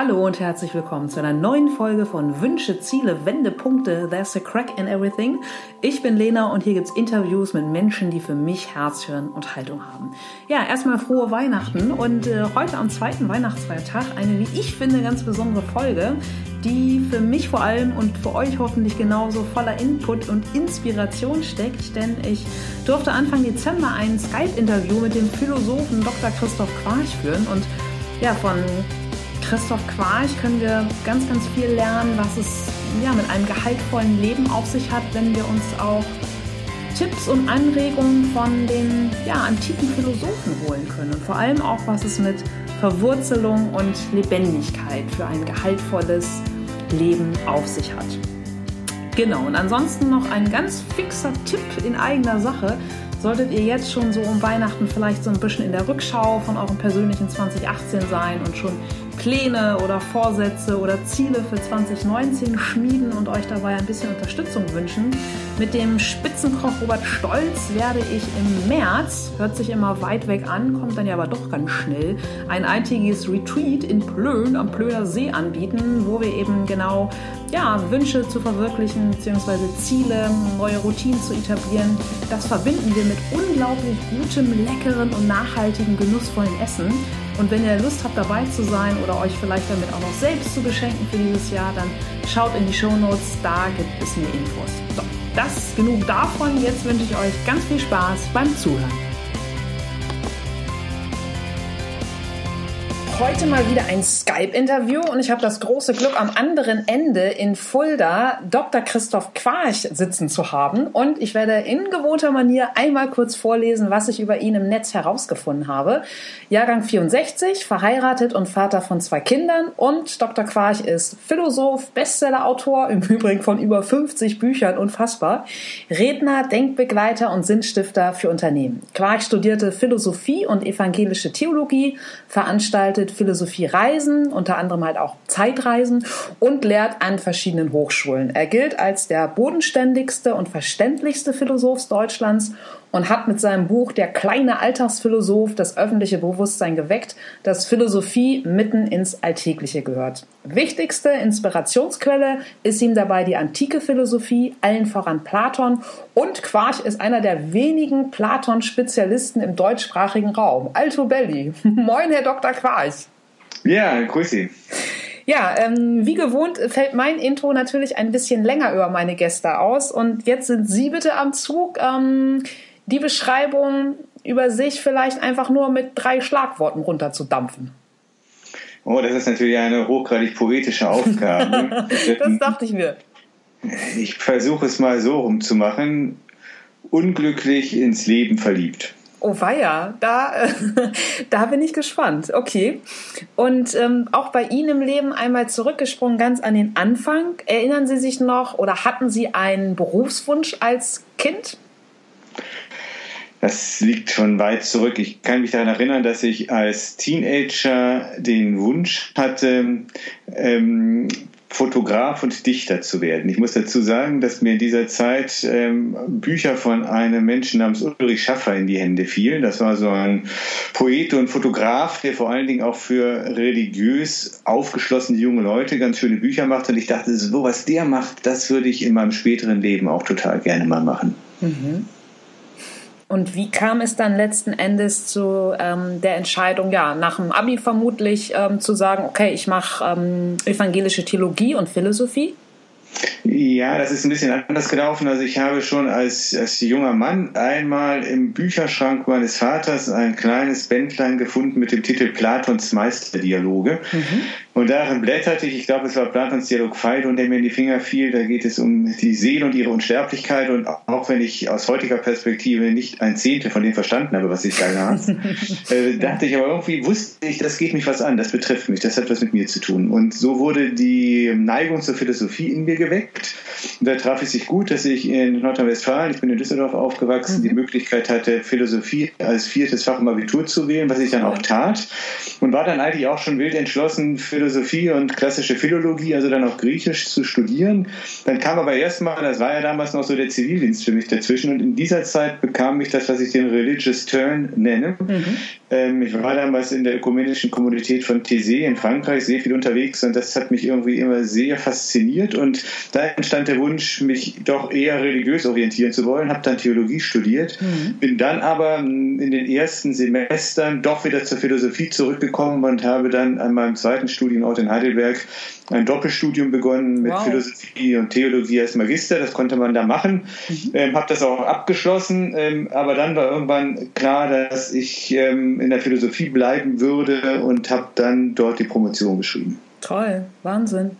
Hallo und herzlich willkommen zu einer neuen Folge von Wünsche, Ziele, Wendepunkte, There's a Crack in Everything. Ich bin Lena und hier gibt's Interviews mit Menschen, die für mich Herz, hören und Haltung haben. Ja, erstmal frohe Weihnachten und äh, heute am zweiten Weihnachtsfeiertag eine, wie ich finde, ganz besondere Folge, die für mich vor allem und für euch hoffentlich genauso voller Input und Inspiration steckt, denn ich durfte Anfang Dezember ein Skype-Interview mit dem Philosophen Dr. Christoph Quarch führen und ja, von Christoph Quarch können wir ganz, ganz viel lernen, was es ja, mit einem gehaltvollen Leben auf sich hat, wenn wir uns auch Tipps und Anregungen von den ja, antiken Philosophen holen können. Und vor allem auch, was es mit Verwurzelung und Lebendigkeit für ein gehaltvolles Leben auf sich hat. Genau, und ansonsten noch ein ganz fixer Tipp in eigener Sache. Solltet ihr jetzt schon so um Weihnachten vielleicht so ein bisschen in der Rückschau von eurem persönlichen 2018 sein und schon Pläne oder Vorsätze oder Ziele für 2019 schmieden und euch dabei ein bisschen Unterstützung wünschen. Mit dem Spitzenkoch Robert Stolz werde ich im März, hört sich immer weit weg an, kommt dann ja aber doch ganz schnell, ein eintägiges Retreat in Plön am Plöner See anbieten, wo wir eben genau ja, Wünsche zu verwirklichen bzw. Ziele, neue Routinen zu etablieren. Das verbinden wir mit unglaublich gutem, leckeren und nachhaltigen, genussvollen Essen. Und wenn ihr Lust habt, dabei zu sein oder euch vielleicht damit auch noch selbst zu beschenken für dieses Jahr, dann schaut in die Show Notes, da gibt es mehr Infos. So, das genug davon. Jetzt wünsche ich euch ganz viel Spaß beim Zuhören. Heute mal wieder ein Skype-Interview und ich habe das große Glück, am anderen Ende in Fulda Dr. Christoph Quarch sitzen zu haben. Und ich werde in gewohnter Manier einmal kurz vorlesen, was ich über ihn im Netz herausgefunden habe. Jahrgang 64, verheiratet und Vater von zwei Kindern. Und Dr. Quarch ist Philosoph, Bestsellerautor, im Übrigen von über 50 Büchern, unfassbar. Redner, Denkbegleiter und Sinnstifter für Unternehmen. Quarch studierte Philosophie und evangelische Theologie, veranstaltet mit Philosophie Reisen, unter anderem halt auch Zeitreisen und lehrt an verschiedenen Hochschulen. Er gilt als der bodenständigste und verständlichste Philosoph Deutschlands und hat mit seinem Buch Der kleine Alltagsphilosoph das öffentliche Bewusstsein geweckt, dass Philosophie mitten ins Alltägliche gehört. Wichtigste Inspirationsquelle ist ihm dabei die antike Philosophie, allen voran Platon und Quarch ist einer der wenigen Platon-Spezialisten im deutschsprachigen Raum. Alto Belli. Moin, Herr Dr. Quarch. Ja, grüß Sie. Ja, ähm, wie gewohnt fällt mein Intro natürlich ein bisschen länger über meine Gäste aus. Und jetzt sind Sie bitte am Zug. Ähm, die Beschreibung über sich vielleicht einfach nur mit drei Schlagworten runterzudampfen. Oh, das ist natürlich eine hochgradig poetische Aufgabe. das dachte ich mir. Ich versuche es mal so rumzumachen. Unglücklich ins Leben verliebt. Oh weia, da, da bin ich gespannt. Okay. Und ähm, auch bei Ihnen im Leben einmal zurückgesprungen, ganz an den Anfang. Erinnern Sie sich noch oder hatten Sie einen Berufswunsch als Kind? Das liegt schon weit zurück. Ich kann mich daran erinnern, dass ich als Teenager den Wunsch hatte, ähm, Fotograf und Dichter zu werden. Ich muss dazu sagen, dass mir in dieser Zeit ähm, Bücher von einem Menschen namens Ulrich Schaffer in die Hände fielen. Das war so ein Poet und Fotograf, der vor allen Dingen auch für religiös aufgeschlossene junge Leute ganz schöne Bücher macht. Und ich dachte, so was der macht, das würde ich in meinem späteren Leben auch total gerne mal machen. Mhm. Und wie kam es dann letzten Endes zu ähm, der Entscheidung, ja, nach dem Abi vermutlich ähm, zu sagen, okay, ich mache ähm, evangelische Theologie und Philosophie? Ja, das ist ein bisschen anders gelaufen. Also ich habe schon als, als junger Mann einmal im Bücherschrank meines Vaters ein kleines Bändlein gefunden mit dem Titel Platons Meisterdialoge. Mhm. Und darin blätterte ich, ich glaube, es war Platons Dialog Phaidon, der mir in die Finger fiel. Da geht es um die Seele und ihre Unsterblichkeit. Und auch wenn ich aus heutiger Perspektive nicht ein Zehntel von dem verstanden habe, was ich da las, äh, dachte ich aber irgendwie, wusste ich, das geht mich was an, das betrifft mich, das hat was mit mir zu tun. Und so wurde die Neigung zur Philosophie in mir geweckt. Und da traf es sich gut, dass ich in Nordrhein-Westfalen, ich bin in Düsseldorf aufgewachsen, mhm. die Möglichkeit hatte, Philosophie als viertes Fach im Abitur zu wählen, was ich dann auch tat. Und war dann eigentlich auch schon wild entschlossen, Philosophie Philosophie und klassische Philologie, also dann auch Griechisch zu studieren. Dann kam aber erstmal, das war ja damals noch so der Zivildienst für mich dazwischen und in dieser Zeit bekam ich das, was ich den Religious Turn nenne. Mhm. Ähm, ich war damals in der ökumenischen Kommunität von Thésée in Frankreich sehr viel unterwegs und das hat mich irgendwie immer sehr fasziniert und da entstand der Wunsch, mich doch eher religiös orientieren zu wollen, habe dann Theologie studiert, mhm. bin dann aber in den ersten Semestern doch wieder zur Philosophie zurückgekommen und habe dann an meinem zweiten Studienort in Heidelberg ein Doppelstudium begonnen mit wow. Philosophie und Theologie als Magister. Das konnte man da machen. Mhm. Ähm, habe das auch abgeschlossen. Ähm, aber dann war irgendwann klar, dass ich ähm, in der Philosophie bleiben würde und habe dann dort die Promotion geschrieben. Toll, Wahnsinn.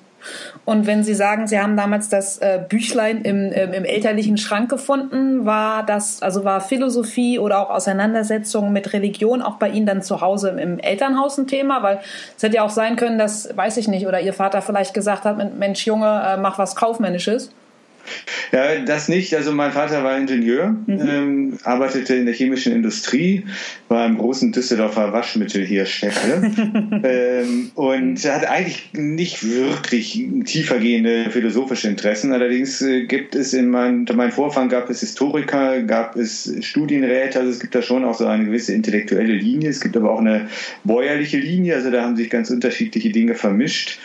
Und wenn Sie sagen, Sie haben damals das äh, Büchlein im, ähm, im elterlichen Schrank gefunden, war das, also war Philosophie oder auch Auseinandersetzung mit Religion auch bei Ihnen dann zu Hause im, im Elternhaus ein Thema? Weil es hätte ja auch sein können, dass, weiß ich nicht, oder Ihr Vater vielleicht gesagt hat, Mensch Junge, äh, mach was Kaufmännisches. Ja, das nicht. Also mein Vater war Ingenieur, mhm. ähm, arbeitete in der chemischen Industrie, war im großen Düsseldorfer Waschmittelhersteller ähm, und hat eigentlich nicht wirklich tiefergehende philosophische Interessen. Allerdings äh, gibt es in meinem, meinem Vorfahren gab es Historiker, gab es Studienräte, also es gibt da schon auch so eine gewisse intellektuelle Linie. Es gibt aber auch eine bäuerliche Linie, also da haben sich ganz unterschiedliche Dinge vermischt.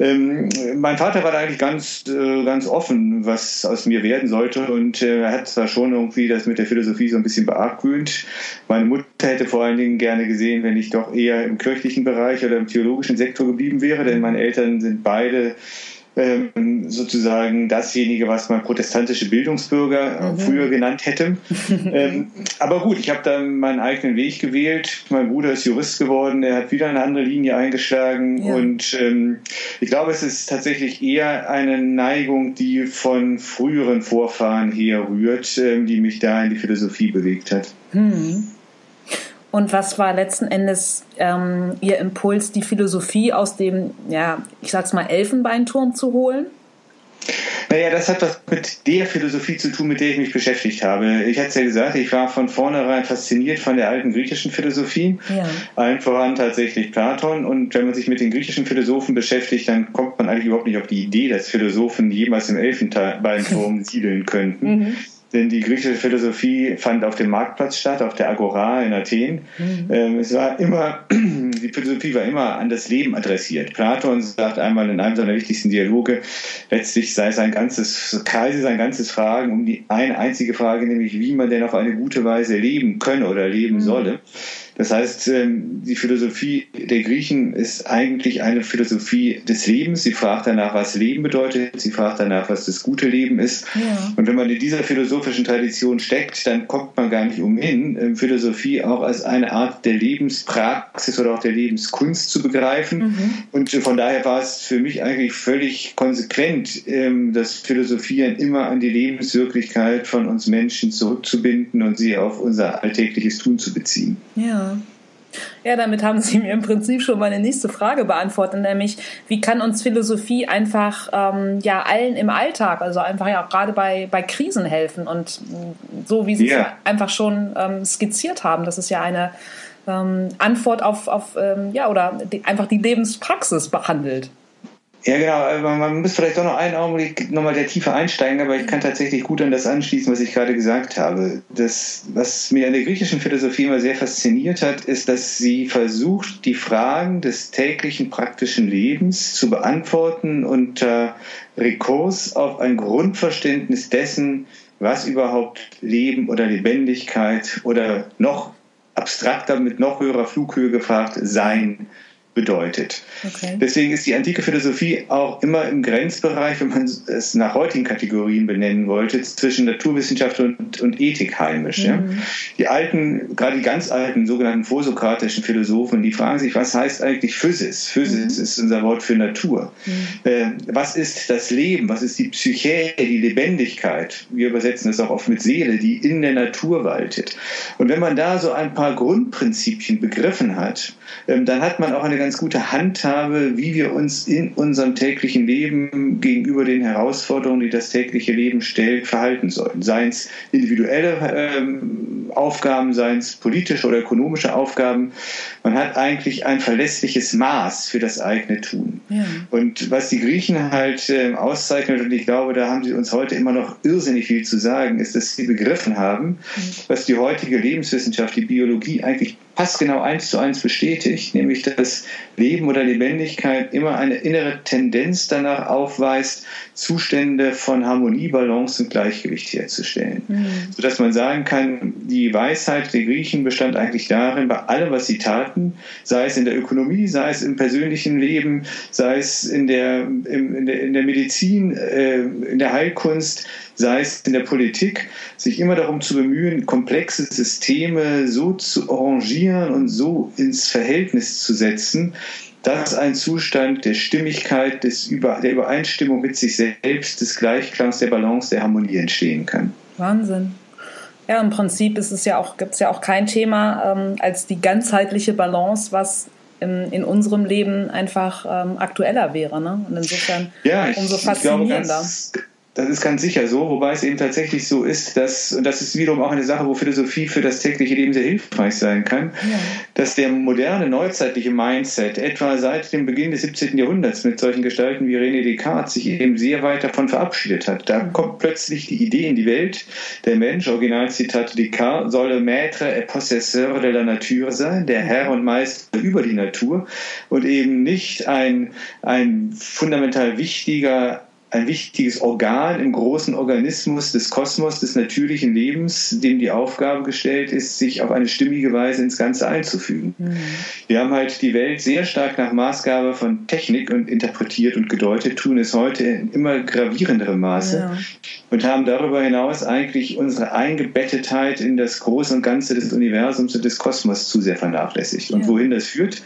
Ähm, mein Vater war da eigentlich ganz, äh, ganz offen, was aus mir werden sollte und äh, er hat zwar schon irgendwie das mit der Philosophie so ein bisschen beargwöhnt. Meine Mutter hätte vor allen Dingen gerne gesehen, wenn ich doch eher im kirchlichen Bereich oder im theologischen Sektor geblieben wäre, denn meine Eltern sind beide ähm, sozusagen dasjenige, was man protestantische Bildungsbürger äh, mhm. früher genannt hätte. ähm, aber gut, ich habe dann meinen eigenen Weg gewählt. Mein Bruder ist Jurist geworden, er hat wieder eine andere Linie eingeschlagen ja. und ähm, ich glaube, es ist tatsächlich eher eine Neigung, die von früheren Vorfahren her rührt, ähm, die mich da in die Philosophie bewegt hat. Mhm. Und was war letzten Endes ähm, Ihr Impuls, die Philosophie aus dem, ja, ich sag's mal, Elfenbeinturm zu holen? Naja, das hat was mit der Philosophie zu tun, mit der ich mich beschäftigt habe. Ich hatte es ja gesagt, ich war von vornherein fasziniert von der alten griechischen Philosophie. Ja. Allen voran tatsächlich Platon. Und wenn man sich mit den griechischen Philosophen beschäftigt, dann kommt man eigentlich überhaupt nicht auf die Idee, dass Philosophen jemals im Elfenbeinturm siedeln könnten. Mhm. Denn die griechische Philosophie fand auf dem Marktplatz statt, auf der Agora in Athen. Mhm. Ähm, es war immer, die Philosophie war immer an das Leben adressiert. Platon sagt einmal in einem seiner wichtigsten Dialoge, letztlich sei sein ganzes, kreise sein ganzes Fragen um die eine einzige Frage, nämlich wie man denn auf eine gute Weise leben könne oder leben mhm. solle. Das heißt, ähm, die Philosophie der Griechen ist eigentlich eine Philosophie des Lebens. Sie fragt danach, was Leben bedeutet. Sie fragt danach, was das gute Leben ist. Ja. Und wenn man in dieser philosophischen Tradition steckt, dann kommt man gar nicht umhin, ähm, Philosophie auch als eine Art der Lebenspraxis oder auch der Lebenskunst zu begreifen. Mhm. Und von daher war es für mich eigentlich völlig konsequent, ähm, das Philosophieren immer an die Lebenswirklichkeit von uns Menschen zurückzubinden und sie auf unser alltägliches Tun zu beziehen. Ja. Ja. damit haben Sie mir im Prinzip schon meine nächste Frage beantwortet, nämlich wie kann uns Philosophie einfach ähm, ja allen im Alltag, also einfach ja auch gerade bei, bei Krisen helfen und so wie Sie yeah. es einfach schon ähm, skizziert haben, das ist ja eine ähm, Antwort auf, auf ähm, ja oder die, einfach die Lebenspraxis behandelt. Ja, genau. Man muss vielleicht auch noch einen Augenblick nochmal der Tiefe einsteigen, aber ich kann tatsächlich gut an das anschließen, was ich gerade gesagt habe. Das, was mir an der griechischen Philosophie immer sehr fasziniert hat, ist, dass sie versucht, die Fragen des täglichen praktischen Lebens zu beantworten unter Rekurs auf ein Grundverständnis dessen, was überhaupt Leben oder Lebendigkeit oder noch abstrakter mit noch höherer Flughöhe gefragt sein bedeutet. Okay. Deswegen ist die antike Philosophie auch immer im Grenzbereich, wenn man es nach heutigen Kategorien benennen wollte, zwischen Naturwissenschaft und, und Ethik heimisch. Mhm. Ja. Die alten, gerade die ganz alten sogenannten vorsokratischen Philosophen, die fragen sich, was heißt eigentlich Physis? Physis mhm. ist unser Wort für Natur. Mhm. Äh, was ist das Leben? Was ist die Psyche, die Lebendigkeit? Wir übersetzen es auch oft mit Seele, die in der Natur waltet. Und wenn man da so ein paar Grundprinzipien begriffen hat, ähm, dann hat man auch eine ganz gute Handhabe, wie wir uns in unserem täglichen Leben gegenüber den Herausforderungen, die das tägliche Leben stellt, verhalten sollten. Seien es individuelle ähm, Aufgaben, seien es politische oder ökonomische Aufgaben. Man hat eigentlich ein verlässliches Maß für das eigene Tun. Ja. Und was die Griechen halt äh, auszeichnet, und ich glaube, da haben sie uns heute immer noch irrsinnig viel zu sagen, ist, dass sie begriffen haben, mhm. was die heutige Lebenswissenschaft, die Biologie eigentlich passgenau eins zu eins bestätigt, nämlich dass Leben oder Lebendigkeit immer eine innere Tendenz danach aufweist, Zustände von Harmonie, Balance und Gleichgewicht herzustellen. Mhm. Sodass man sagen kann, die Weisheit der Griechen bestand eigentlich darin, bei allem, was sie taten, sei es in der Ökonomie, sei es im persönlichen Leben, sei es in der, in der, in der Medizin, äh, in der Heilkunst, sei es in der Politik, sich immer darum zu bemühen, komplexe Systeme so zu arrangieren und so ins Verhältnis zu setzen, dass ein Zustand der Stimmigkeit, des der Übereinstimmung mit sich selbst, des Gleichklangs, der Balance, der Harmonie entstehen kann. Wahnsinn. Ja, im Prinzip ist es ja auch, gibt es ja auch kein Thema ähm, als die ganzheitliche Balance, was in, in unserem Leben einfach ähm, aktueller wäre. Ne? Und insofern ja, ich, umso faszinierender. Ich glaube, ganz, das ist ganz sicher so, wobei es eben tatsächlich so ist, dass, und das ist wiederum auch eine Sache, wo Philosophie für das tägliche Leben sehr hilfreich sein kann, ja. dass der moderne, neuzeitliche Mindset etwa seit dem Beginn des 17. Jahrhunderts mit solchen Gestalten wie René Descartes sich eben sehr weit davon verabschiedet hat. Da kommt plötzlich die Idee in die Welt, der Mensch, Originalzitat Descartes, solle Maître et Possesseur de la Nature sein, der Herr und Meister über die Natur und eben nicht ein, ein fundamental wichtiger ein wichtiges Organ im großen Organismus des Kosmos, des natürlichen Lebens, dem die Aufgabe gestellt ist, sich auf eine stimmige Weise ins Ganze einzufügen. Mhm. Wir haben halt die Welt sehr stark nach Maßgabe von Technik und interpretiert und gedeutet, tun es heute in immer gravierenderem Maße ja. und haben darüber hinaus eigentlich unsere Eingebettetheit in das Große und Ganze des Universums und des Kosmos zu sehr vernachlässigt. Und ja. wohin das führt,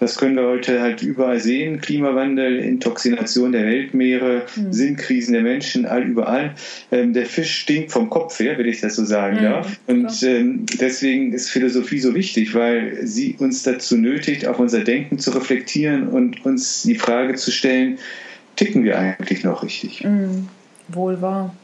das können wir heute halt überall sehen. Klimawandel, Intoxination der Weltmeere, mhm. Sinnkrisen der Menschen, all überall. Ähm, der Fisch stinkt vom Kopf her, wenn ich das so sagen mhm. darf. Und ähm, deswegen ist Philosophie so wichtig, weil sie uns dazu nötigt, auf unser Denken zu reflektieren und uns die Frage zu stellen, ticken wir eigentlich noch richtig? Mhm. Wohl wahr.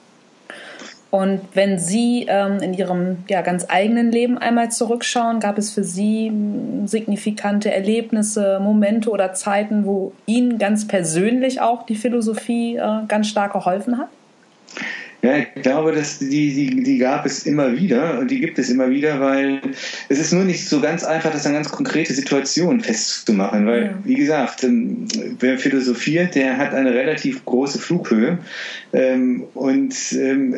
Und wenn Sie ähm, in Ihrem ja, ganz eigenen Leben einmal zurückschauen, gab es für Sie hm, signifikante Erlebnisse, Momente oder Zeiten, wo Ihnen ganz persönlich auch die Philosophie äh, ganz stark geholfen hat? Ja, ich glaube, dass die, die, die gab es immer wieder und die gibt es immer wieder, weil es ist nur nicht so ganz einfach, das an ganz konkrete Situationen festzumachen. Weil, ja. wie gesagt, ähm, wer philosophiert, der hat eine relativ große Flughöhe. Ähm, und ähm,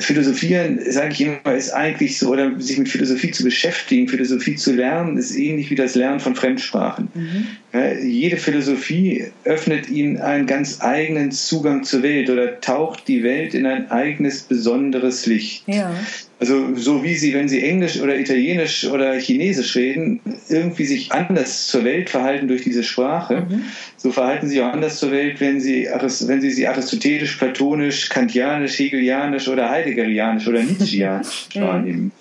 philosophieren, sage ich immer, ist eigentlich so, oder sich mit Philosophie zu beschäftigen, Philosophie zu lernen, ist ähnlich wie das Lernen von Fremdsprachen. Mhm. Jede Philosophie öffnet ihnen einen ganz eigenen Zugang zur Welt oder taucht die Welt in ein ein eigenes besonderes Licht. Ja. Also so wie sie, wenn sie Englisch oder Italienisch oder Chinesisch reden, irgendwie sich anders zur Welt verhalten durch diese Sprache, mhm. so verhalten sie auch anders zur Welt, wenn sie, wenn sie sie aristotelisch, platonisch, kantianisch, hegelianisch oder heideggerianisch oder nietzscheanisch wahrnehmen.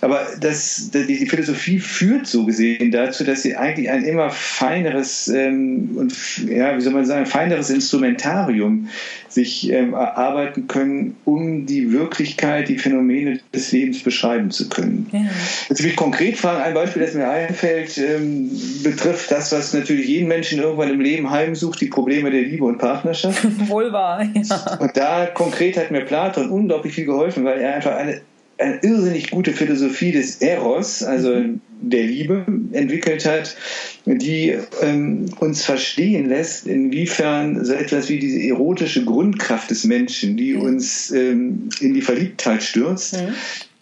Aber das, die Philosophie führt so gesehen dazu, dass sie eigentlich ein immer feineres ähm, und ja, wie soll man sagen, feineres Instrumentarium sich ähm, erarbeiten können, um die Wirklichkeit, die Phänomene des Lebens beschreiben zu können. Ja. Jetzt will ich konkret fragen, ein Beispiel, das mir einfällt, ähm, betrifft das, was natürlich jeden Menschen irgendwann im Leben heimsucht, die Probleme der Liebe und Partnerschaft. Wohl wahr, ja. Und da konkret hat mir Platon unglaublich viel geholfen, weil er einfach eine eine irrsinnig gute Philosophie des Eros, also mhm. der Liebe, entwickelt hat, die ähm, uns verstehen lässt, inwiefern so etwas wie diese erotische Grundkraft des Menschen, die mhm. uns ähm, in die Verliebtheit stürzt, mhm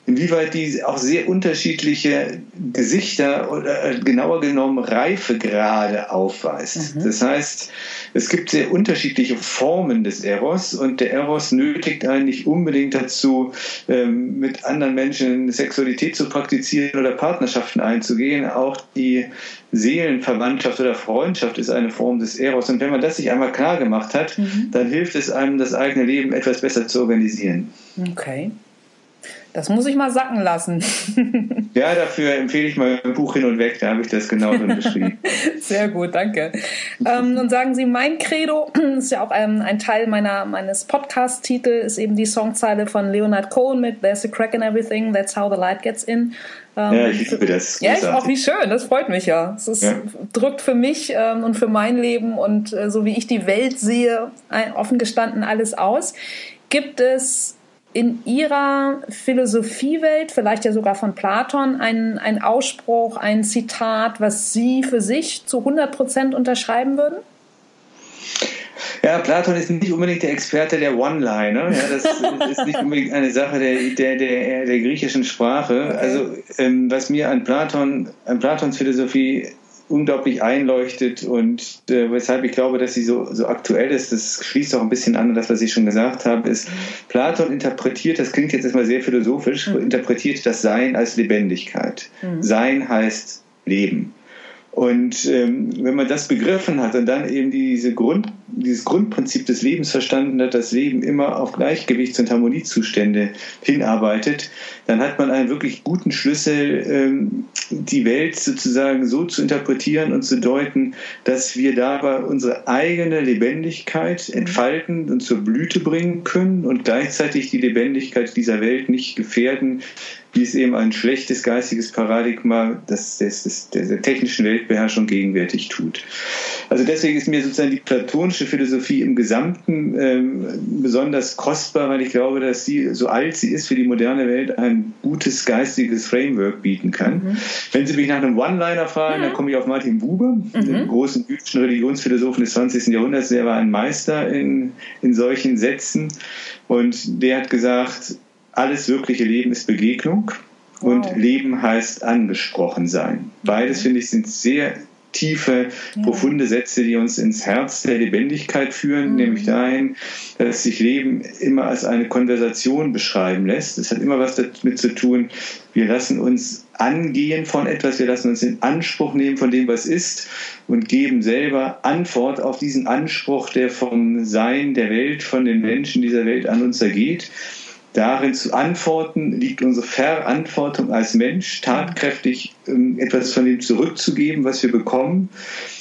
inwieweit die auch sehr unterschiedliche Gesichter oder äh, genauer genommen Reifegrade aufweist. Mhm. Das heißt, es gibt sehr unterschiedliche Formen des Eros und der Eros nötigt einen nicht unbedingt dazu, ähm, mit anderen Menschen Sexualität zu praktizieren oder Partnerschaften einzugehen. Auch die Seelenverwandtschaft oder Freundschaft ist eine Form des Eros. Und wenn man das sich einmal klar gemacht hat, mhm. dann hilft es einem, das eigene Leben etwas besser zu organisieren. Okay. Das muss ich mal sacken lassen. ja, dafür empfehle ich mal ein Buch hin und weg, da habe ich das genau drin beschrieben. Sehr gut, danke. ähm, und sagen Sie, mein Credo ist ja auch ein, ein Teil meiner, meines Podcast-Titels, ist eben die Songzeile von Leonard Cohen mit There's a crack in everything, that's how the light gets in. Ähm, ja, ich liebe das. Ja, ich auch, wie schön, das freut mich ja. Es ist, ja. drückt für mich ähm, und für mein Leben und äh, so wie ich die Welt sehe, ein, offen gestanden alles aus. Gibt es in Ihrer Philosophiewelt, vielleicht ja sogar von Platon, ein, ein Ausspruch, ein Zitat, was Sie für sich zu 100 Prozent unterschreiben würden? Ja, Platon ist nicht unbedingt der Experte der One-Liner. Ja, das ist nicht unbedingt eine Sache der, der, der, der griechischen Sprache. Okay. Also, ähm, was mir an Platon, an Platons Philosophie unglaublich einleuchtet und äh, weshalb ich glaube, dass sie so, so aktuell ist, das schließt auch ein bisschen an das, was ich schon gesagt habe, ist, Platon interpretiert, das klingt jetzt erstmal sehr philosophisch, mhm. interpretiert das Sein als Lebendigkeit. Mhm. Sein heißt Leben. Und ähm, wenn man das begriffen hat und dann eben diese Grund, dieses Grundprinzip des Lebens verstanden hat, das Leben immer auf Gleichgewichts- und Harmoniezustände hinarbeitet, dann hat man einen wirklich guten Schlüssel, ähm, die Welt sozusagen so zu interpretieren und zu deuten, dass wir dabei unsere eigene Lebendigkeit entfalten und zur Blüte bringen können und gleichzeitig die Lebendigkeit dieser Welt nicht gefährden, wie es eben ein schlechtes geistiges Paradigma das, das, das, der technischen Weltbeherrschung gegenwärtig tut. Also deswegen ist mir sozusagen die platonische Philosophie im Gesamten ähm, besonders kostbar, weil ich glaube, dass sie, so alt sie ist, für die moderne Welt ein gutes geistiges Framework bieten kann. Mhm. Wenn Sie mich nach einem One-Liner fragen, mhm. dann komme ich auf Martin Buber, mhm. den großen jüdischen Religionsphilosophen des 20. Jahrhunderts. Der war ein Meister in, in solchen Sätzen und der hat gesagt, alles wirkliche Leben ist Begegnung wow. und Leben heißt angesprochen sein. Beides, finde ich, sind sehr tiefe, ja. profunde Sätze, die uns ins Herz der Lebendigkeit führen, mhm. nämlich dahin, dass sich Leben immer als eine Konversation beschreiben lässt. Das hat immer was damit zu tun, wir lassen uns angehen von etwas, wir lassen uns in Anspruch nehmen von dem, was ist und geben selber Antwort auf diesen Anspruch, der vom Sein der Welt, von den Menschen dieser Welt an uns ergeht. Darin zu antworten liegt unsere Verantwortung als Mensch, tatkräftig ähm, etwas von dem zurückzugeben, was wir bekommen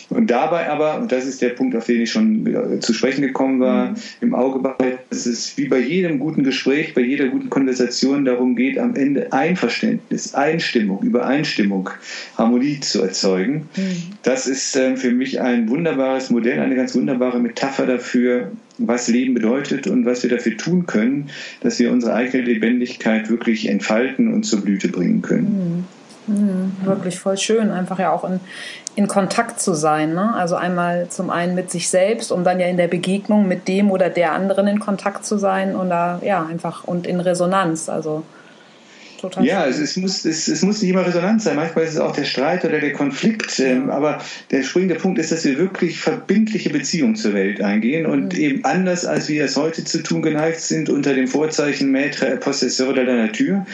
und dabei aber, und das ist der Punkt, auf den ich schon äh, zu sprechen gekommen war, mhm. im Auge behalten, dass es wie bei jedem guten Gespräch, bei jeder guten Konversation darum geht, am Ende Einverständnis, Einstimmung, Übereinstimmung, Harmonie zu erzeugen. Mhm. Das ist äh, für mich ein wunderbares Modell, eine ganz wunderbare Metapher dafür, was Leben bedeutet und was wir dafür tun können, dass wir unsere eigene Lebendigkeit wirklich entfalten und zur Blüte bringen können. Mhm. Mhm, wirklich voll schön, einfach ja auch in, in Kontakt zu sein. Ne? Also einmal zum einen mit sich selbst, um dann ja in der Begegnung mit dem oder der anderen in Kontakt zu sein und da ja einfach und in Resonanz. Also total. Ja, es, es, muss, es, es, muss nicht immer Resonanz sein. Manchmal ist es auch der Streit oder der Konflikt. Ähm, aber der springende Punkt ist, dass wir wirklich verbindliche Beziehungen zur Welt eingehen und mhm. eben anders, als wir es heute zu tun geneigt sind, unter dem Vorzeichen Maître Possesseur de la Nature,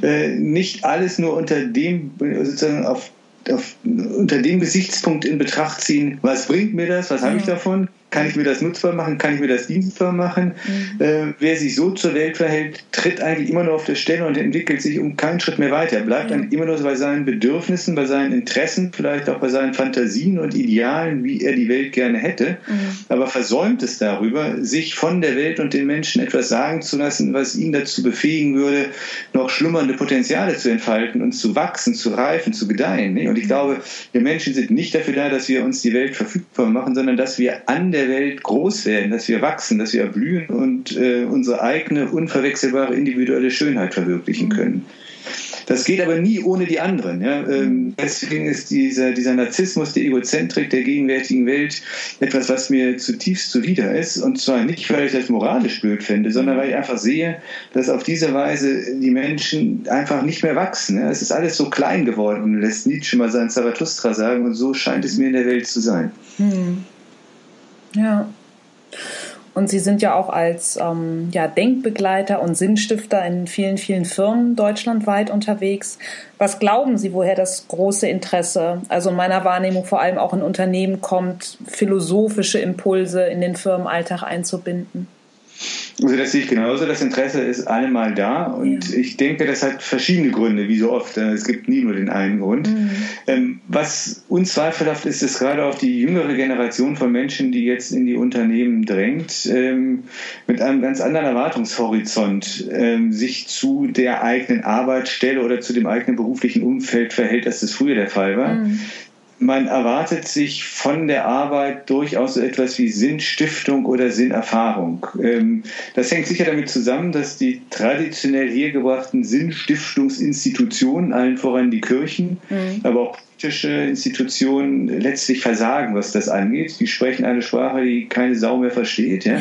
mhm. äh, nicht alles nur unter dem, sozusagen auf auf, unter dem Gesichtspunkt in Betracht ziehen, was bringt mir das, was habe ich davon, kann ich mir das nutzbar machen? Kann ich mir das dienstbar machen? Mhm. Äh, wer sich so zur Welt verhält, tritt eigentlich immer nur auf der Stelle und entwickelt sich um keinen Schritt mehr weiter. Er bleibt mhm. dann immer nur bei seinen Bedürfnissen, bei seinen Interessen, vielleicht auch bei seinen Fantasien und Idealen, wie er die Welt gerne hätte, mhm. aber versäumt es darüber, sich von der Welt und den Menschen etwas sagen zu lassen, was ihn dazu befähigen würde, noch schlummernde Potenziale zu entfalten und zu wachsen, zu reifen, zu gedeihen. Und ich mhm. glaube, wir Menschen sind nicht dafür da, dass wir uns die Welt verfügbar machen, sondern dass wir an der der Welt groß werden, dass wir wachsen, dass wir blühen und äh, unsere eigene unverwechselbare individuelle Schönheit verwirklichen mhm. können. Das geht aber nie ohne die anderen. Ja? Ähm, deswegen ist dieser, dieser Narzissmus, die Egozentrik der gegenwärtigen Welt etwas, was mir zutiefst zuwider ist. Und zwar nicht, weil ich das moralisch blöd finde, sondern weil ich einfach sehe, dass auf diese Weise die Menschen einfach nicht mehr wachsen. Ja? Es ist alles so klein geworden, lässt Nietzsche mal sein Zarathustra sagen. Und so scheint es mir in der Welt zu sein. Hm. Ja. Und Sie sind ja auch als ähm, ja, Denkbegleiter und Sinnstifter in vielen, vielen Firmen deutschlandweit unterwegs. Was glauben Sie, woher das große Interesse, also in meiner Wahrnehmung vor allem auch in Unternehmen kommt, philosophische Impulse in den Firmenalltag einzubinden? Also das sehe ich genauso. Das Interesse ist allemal da und ja. ich denke, das hat verschiedene Gründe, wie so oft. Es gibt nie nur den einen Grund. Mhm. Ähm, was unzweifelhaft ist, ist gerade auf die jüngere Generation von Menschen, die jetzt in die Unternehmen drängt, ähm, mit einem ganz anderen Erwartungshorizont ähm, sich zu der eigenen Arbeitsstelle oder zu dem eigenen beruflichen Umfeld verhält, als das früher der Fall war. Mhm man erwartet sich von der Arbeit durchaus so etwas wie Sinnstiftung oder Sinnerfahrung. Ähm, das hängt sicher damit zusammen, dass die traditionell hergebrachten Sinnstiftungsinstitutionen, allen voran die Kirchen, mhm. aber auch politische Institutionen letztlich versagen, was das angeht. Die sprechen eine Sprache, die keine Sau mehr versteht. Ja?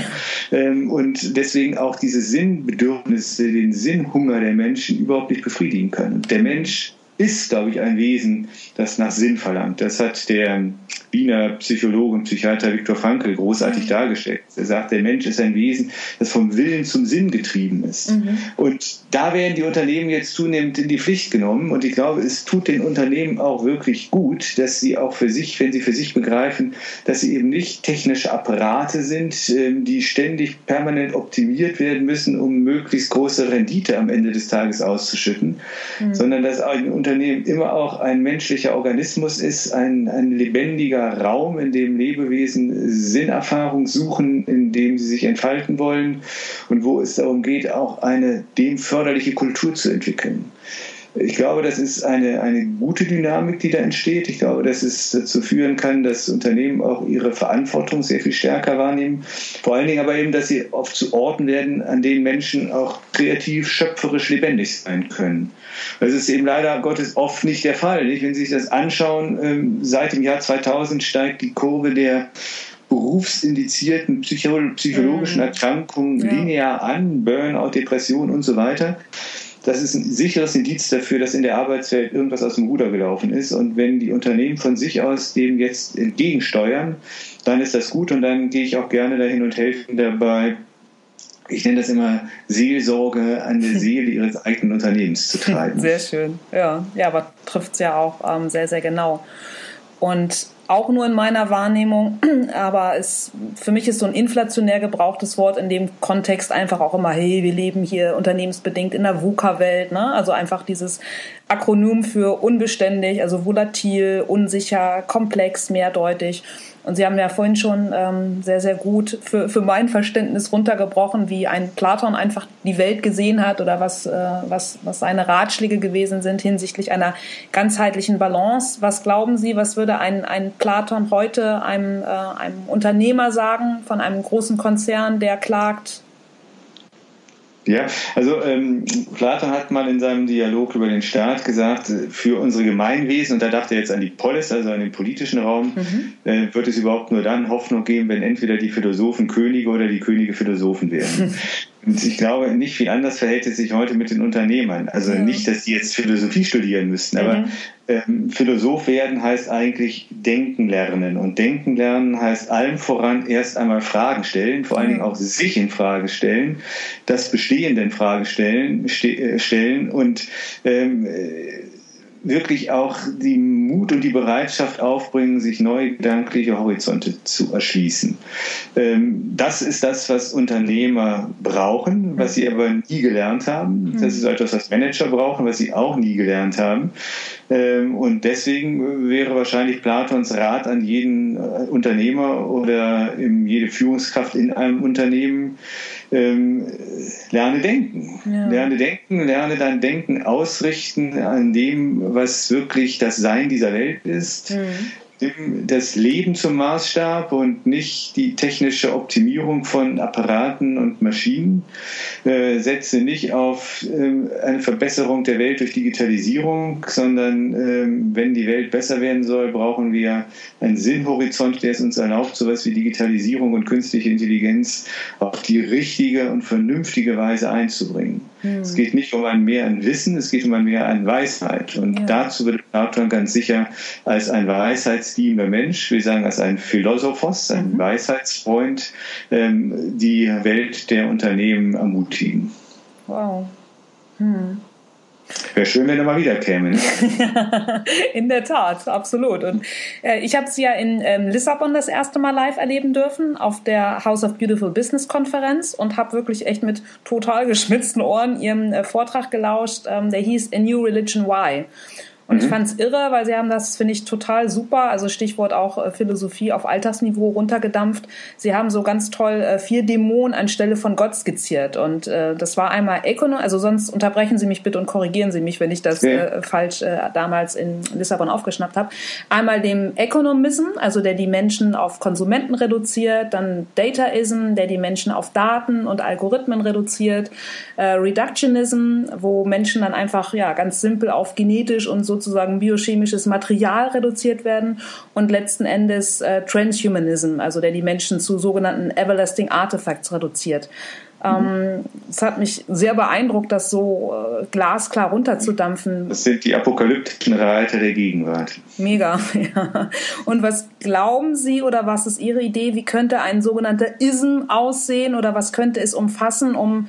Ähm, und deswegen auch diese Sinnbedürfnisse, den Sinnhunger der Menschen überhaupt nicht befriedigen können. Der Mensch ist, glaube ich, ein Wesen, das nach Sinn verlangt. Das hat der Wiener Psychologe und Psychiater Viktor Frankl großartig mhm. dargestellt. Er sagt, der Mensch ist ein Wesen, das vom Willen zum Sinn getrieben ist. Mhm. Und da werden die Unternehmen jetzt zunehmend in die Pflicht genommen. Und ich glaube, es tut den Unternehmen auch wirklich gut, dass sie auch für sich, wenn sie für sich begreifen, dass sie eben nicht technische Apparate sind, ähm, die ständig permanent optimiert werden müssen, um möglichst große Rendite am Ende des Tages auszuschütten, mhm. sondern dass ein Unternehmen immer auch ein menschlicher Organismus ist, ein, ein lebendiger Raum, in dem Lebewesen Sinnerfahrung suchen, in dem sie sich entfalten wollen und wo es darum geht, auch eine dem förderliche Kultur zu entwickeln. Ich glaube, das ist eine, eine gute Dynamik, die da entsteht. Ich glaube, dass es dazu führen kann, dass Unternehmen auch ihre Verantwortung sehr viel stärker wahrnehmen. Vor allen Dingen aber eben, dass sie oft zu Orten werden, an denen Menschen auch kreativ, schöpferisch lebendig sein können. Das ist eben leider Gottes oft nicht der Fall. Nicht? Wenn Sie sich das anschauen, ähm, seit dem Jahr 2000 steigt die Kurve der berufsindizierten psychologischen mhm. Erkrankungen ja. linear an, Burnout, Depression und so weiter das ist ein sicheres Indiz dafür, dass in der Arbeitswelt irgendwas aus dem Ruder gelaufen ist. Und wenn die Unternehmen von sich aus dem jetzt entgegensteuern, dann ist das gut und dann gehe ich auch gerne dahin und helfe dabei, ich nenne das immer Seelsorge an der Seele ihres eigenen Unternehmens zu treiben. Sehr schön, ja. Ja, aber trifft es ja auch ähm, sehr, sehr genau. Und auch nur in meiner Wahrnehmung, aber es, für mich ist so ein inflationär gebrauchtes Wort in dem Kontext einfach auch immer, hey, wir leben hier unternehmensbedingt in der VUCA-Welt, ne? also einfach dieses Akronym für unbeständig, also volatil, unsicher, komplex, mehrdeutig. Und Sie haben ja vorhin schon ähm, sehr, sehr gut für, für mein Verständnis runtergebrochen, wie ein Platon einfach die Welt gesehen hat oder was, äh, was, was seine Ratschläge gewesen sind hinsichtlich einer ganzheitlichen Balance. Was glauben Sie, was würde ein, ein Platon heute einem, äh, einem Unternehmer sagen von einem großen Konzern, der klagt, ja, also ähm, Platon hat mal in seinem Dialog über den Staat gesagt, für unsere Gemeinwesen, und da dachte er jetzt an die Polis, also an den politischen Raum, mhm. äh, wird es überhaupt nur dann Hoffnung geben, wenn entweder die Philosophen Könige oder die Könige Philosophen werden. Ich glaube, nicht viel anders verhält es sich heute mit den Unternehmern. Also ja. nicht, dass die jetzt Philosophie studieren müssten, aber mhm. ähm, Philosoph werden heißt eigentlich denken lernen. Und denken lernen heißt allem voran erst einmal Fragen stellen, vor allen Dingen auch sich in Frage stellen, das Bestehende in Frage stellen, ste äh, stellen und ähm, wirklich auch die Mut und die Bereitschaft aufbringen, sich neue gedankliche Horizonte zu erschließen. Ähm, das ist das, was Unternehmer brauchen, was sie aber nie gelernt haben. Das ist etwas, was Manager brauchen, was sie auch nie gelernt haben. Ähm, und deswegen wäre wahrscheinlich Platons Rat an jeden äh, Unternehmer oder jede Führungskraft in einem Unternehmen, ähm, lerne denken. Ja. Lerne denken, lerne dein Denken ausrichten an dem, was wirklich das Sein dieser Welt ist. Mhm nimm das Leben zum Maßstab und nicht die technische Optimierung von Apparaten und Maschinen. Äh, setze nicht auf äh, eine Verbesserung der Welt durch Digitalisierung, sondern äh, wenn die Welt besser werden soll, brauchen wir einen Sinnhorizont, der es uns erlaubt, sowas wie Digitalisierung und künstliche Intelligenz auf die richtige und vernünftige Weise einzubringen. Mhm. Es geht nicht um ein Mehr an Wissen, es geht um ein Mehr an Weisheit. Und ja. dazu wird Platon ganz sicher als ein weisheitsliebender Mensch, wir sagen als ein Philosophos, ein mhm. Weisheitsfreund, ähm, die Welt der Unternehmen ermutigen. Wow. Hm. Wäre schön, wenn er mal wieder käme. Ne? in der Tat, absolut. Und äh, ich habe sie ja in ähm, Lissabon das erste Mal live erleben dürfen auf der House of Beautiful Business Konferenz und habe wirklich echt mit total geschmitzten Ohren ihrem äh, Vortrag gelauscht. Ähm, der hieß A New Religion Why. Und mhm. ich fand es irre, weil sie haben das, finde ich, total super. Also Stichwort auch äh, Philosophie auf Alltagsniveau runtergedampft. Sie haben so ganz toll äh, vier Dämonen anstelle von Gott skizziert. Und äh, das war einmal Econo, also sonst unterbrechen Sie mich bitte und korrigieren Sie mich, wenn ich das ja. äh, falsch äh, damals in Lissabon aufgeschnappt habe. Einmal dem Economism, also der die Menschen auf Konsumenten reduziert, dann Dataism, der die Menschen auf Daten und Algorithmen reduziert, äh, Reductionism, wo Menschen dann einfach ja ganz simpel auf genetisch und so sozusagen biochemisches Material reduziert werden und letzten Endes äh, Transhumanism, also der die Menschen zu sogenannten Everlasting Artifacts reduziert. Ähm, es hat mich sehr beeindruckt, das so äh, glasklar runterzudampfen. Das sind die apokalyptischen Reiter der Gegenwart. Mega, ja. Und was glauben Sie oder was ist Ihre Idee? Wie könnte ein sogenannter Ism aussehen oder was könnte es umfassen, um